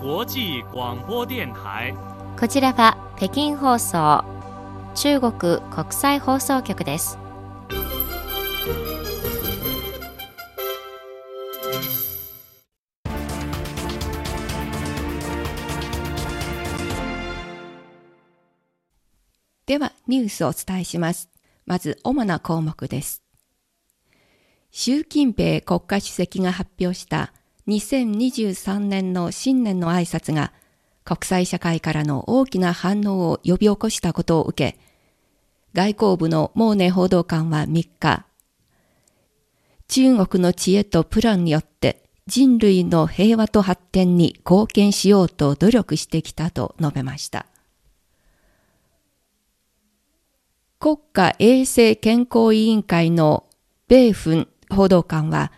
際广播電台。こちらは北京放送中国国際放送局です。では、ニュースをお伝えします。まず、主な項目です。習近平国家主席が発表した2023年の新年の挨拶が国際社会からの大きな反応を呼び起こしたことを受け、外交部のモーネ報道官は3日、中国の知恵とプランによって人類の平和と発展に貢献しようと努力してきたと述べました。国家衛生健康委員会の米粉報道官は、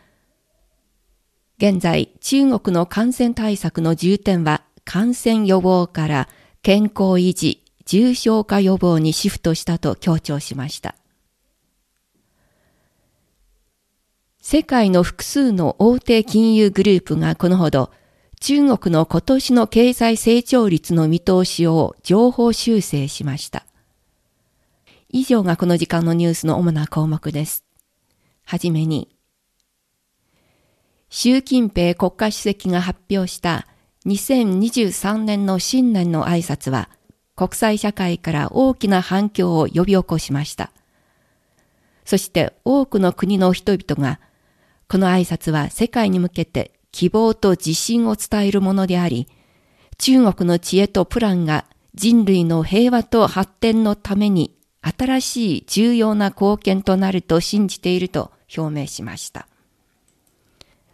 現在中国の感染対策の重点は感染予防から健康維持、重症化予防にシフトしたと強調しました。世界の複数の大手金融グループがこのほど中国の今年の経済成長率の見通しを情報修正しました。以上がこの時間のニュースの主な項目です。はじめに、習近平国家主席が発表した2023年の新年の挨拶は、国際社会から大きな反響を呼び起こしました。そして多くの国の人々が、この挨拶は世界に向けて希望と自信を伝えるものであり、中国の知恵とプランが人類の平和と発展のために新しい重要な貢献となると信じていると表明しました。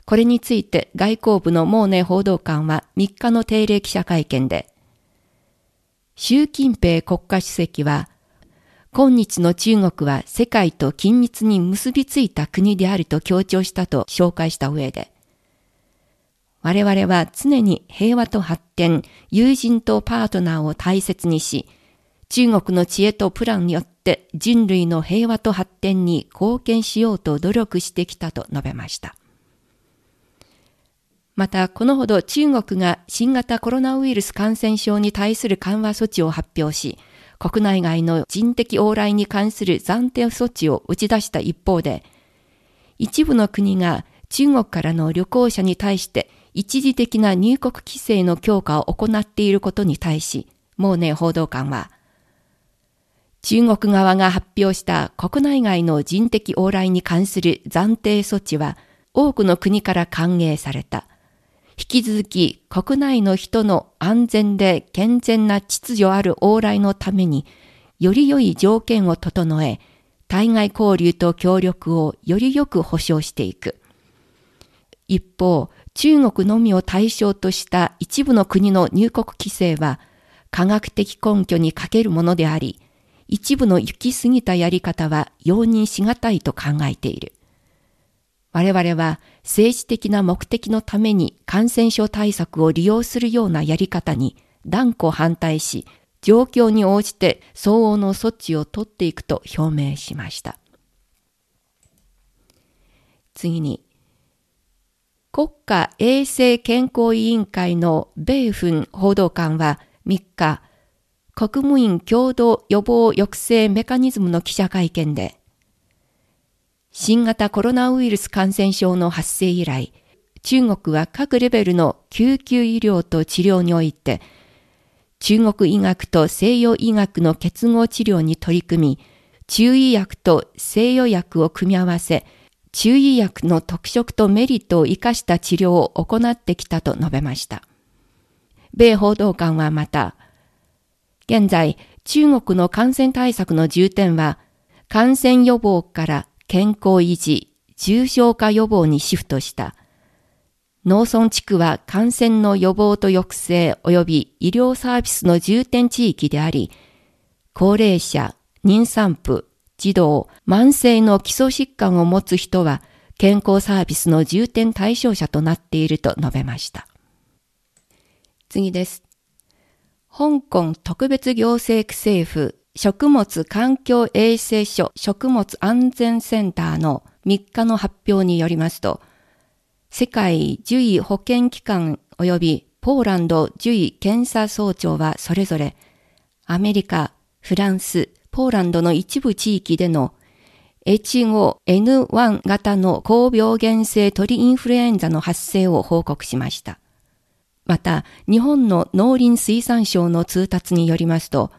これについて外交部のモーネ報道官は3日の定例記者会見で、習近平国家主席は、今日の中国は世界と緊密に結びついた国であると強調したと紹介した上で、我々は常に平和と発展、友人とパートナーを大切にし、中国の知恵とプランによって人類の平和と発展に貢献しようと努力してきたと述べました。また、このほど中国が新型コロナウイルス感染症に対する緩和措置を発表し、国内外の人的往来に関する暫定措置を打ち出した一方で、一部の国が中国からの旅行者に対して一時的な入国規制の強化を行っていることに対し、モーネ報道官は、中国側が発表した国内外の人的往来に関する暫定措置は多くの国から歓迎された。引き続き国内の人の安全で健全な秩序ある往来のためにより良い条件を整え、対外交流と協力をよりよく保障していく。一方、中国のみを対象とした一部の国の入国規制は科学的根拠に欠けるものであり、一部の行き過ぎたやり方は容認しがたいと考えている。我々は政治的な目的のために感染症対策を利用するようなやり方に断固反対し、状況に応じて相応の措置を取っていくと表明しました。次に、国家衛生健康委員会の米粉報道官は3日、国務院共同予防抑制メカニズムの記者会見で、新型コロナウイルス感染症の発生以来、中国は各レベルの救急医療と治療において、中国医学と西洋医学の結合治療に取り組み、中医薬と西洋薬を組み合わせ、中医薬の特色とメリットを生かした治療を行ってきたと述べました。米報道官はまた、現在、中国の感染対策の重点は、感染予防から健康維持、重症化予防にシフトした。農村地区は感染の予防と抑制及び医療サービスの重点地域であり、高齢者、妊産婦、児童、慢性の基礎疾患を持つ人は健康サービスの重点対象者となっていると述べました。次です。香港特別行政区政府食物環境衛生所食物安全センターの3日の発表によりますと、世界獣医保健機関及びポーランド獣医検査総長はそれぞれ、アメリカ、フランス、ポーランドの一部地域での H5N1 型の高病原性鳥インフルエンザの発生を報告しました。また、日本の農林水産省の通達によりますと、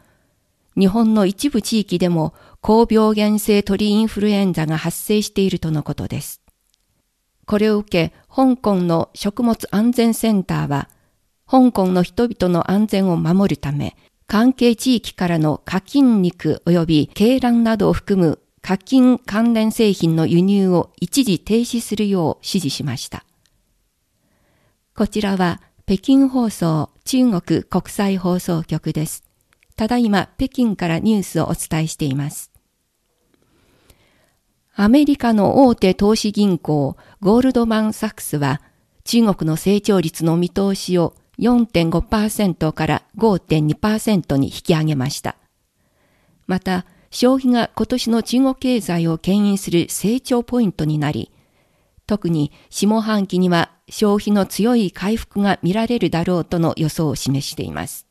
日本の一部地域でも高病原性鳥インフルエンザが発生しているとのことです。これを受け、香港の食物安全センターは、香港の人々の安全を守るため、関係地域からの課金肉及び鶏卵などを含む課金関連製品の輸入を一時停止するよう指示しました。こちらは北京放送中国国際放送局です。ただいま北京からニュースをお伝えしています。アメリカの大手投資銀行ゴールドマン・サックスは中国の成長率の見通しを4.5%から5.2%に引き上げました。また、消費が今年の中国経済を牽引する成長ポイントになり、特に下半期には消費の強い回復が見られるだろうとの予想を示しています。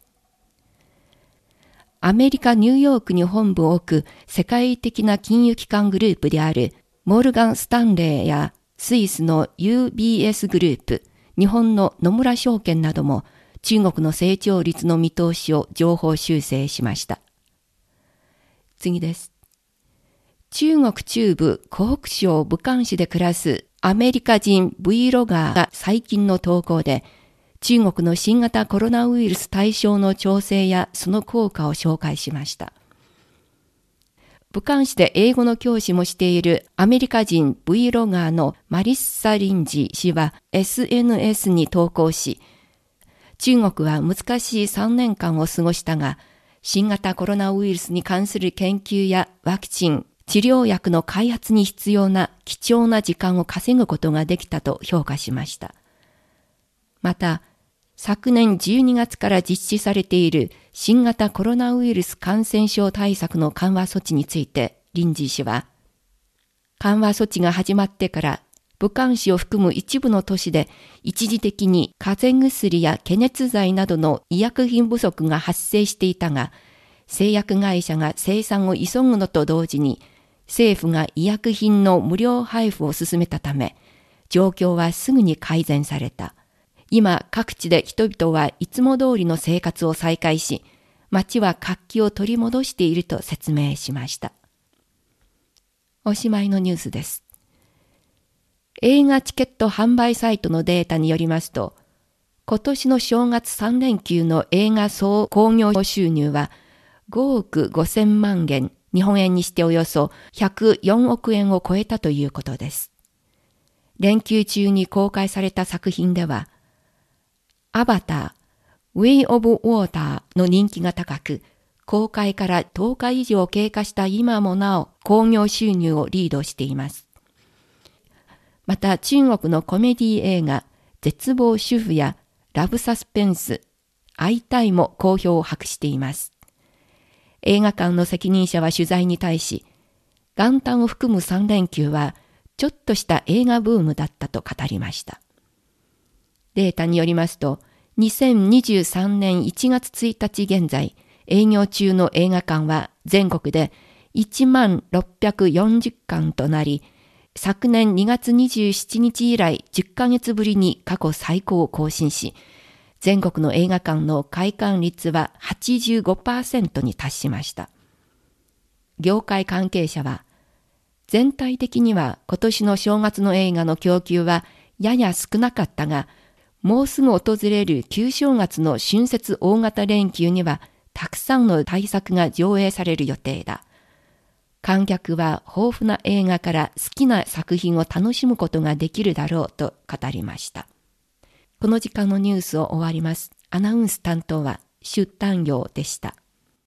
アメリカ・ニューヨークに本部を置く世界的な金融機関グループであるモルガン・スタンレーやスイスの UBS グループ、日本の野村証券なども中国の成長率の見通しを情報修正しました。次です。中国中部湖北省武漢市で暮らすアメリカ人 Vlogger が最近の投稿で中国の新型コロナウイルス対象の調整やその効果を紹介しました。武漢市で英語の教師もしているアメリカ人 Vlogger のマリッサ・リンジ氏は SNS に投稿し、中国は難しい3年間を過ごしたが、新型コロナウイルスに関する研究やワクチン、治療薬の開発に必要な貴重な時間を稼ぐことができたと評価しました。また、昨年12月から実施されている新型コロナウイルス感染症対策の緩和措置について、リンジー氏は、緩和措置が始まってから武漢市を含む一部の都市で一時的に風邪薬や解熱剤などの医薬品不足が発生していたが、製薬会社が生産を急ぐのと同時に政府が医薬品の無料配布を進めたため、状況はすぐに改善された。今各地で人々はいつも通りの生活を再開し、街は活気を取り戻していると説明しました。おしまいのニュースです。映画チケット販売サイトのデータによりますと、今年の正月3連休の映画総興行収入は5億5000万元、日本円にしておよそ104億円を超えたということです。連休中に公開された作品では、アバター、Way of Water の人気が高く、公開から10日以上経過した今もなお興行収入をリードしています。また中国のコメディ映画、絶望主婦やラブサスペンス、会いたいも好評を博しています。映画館の責任者は取材に対し、元旦を含む3連休はちょっとした映画ブームだったと語りました。データによりますと、2023年1月1日現在、営業中の映画館は全国で1万640館となり、昨年2月27日以来10ヶ月ぶりに過去最高を更新し、全国の映画館の開館率は85%に達しました。業界関係者は、全体的には今年の正月の映画の供給はやや少なかったが、もうすぐ訪れる旧正月の春節大型連休にはたくさんの大作が上映される予定だ。観客は豊富な映画から好きな作品を楽しむことができるだろうと語りました。この時間のニュースを終わります。アナウンス担当は出丹業でした。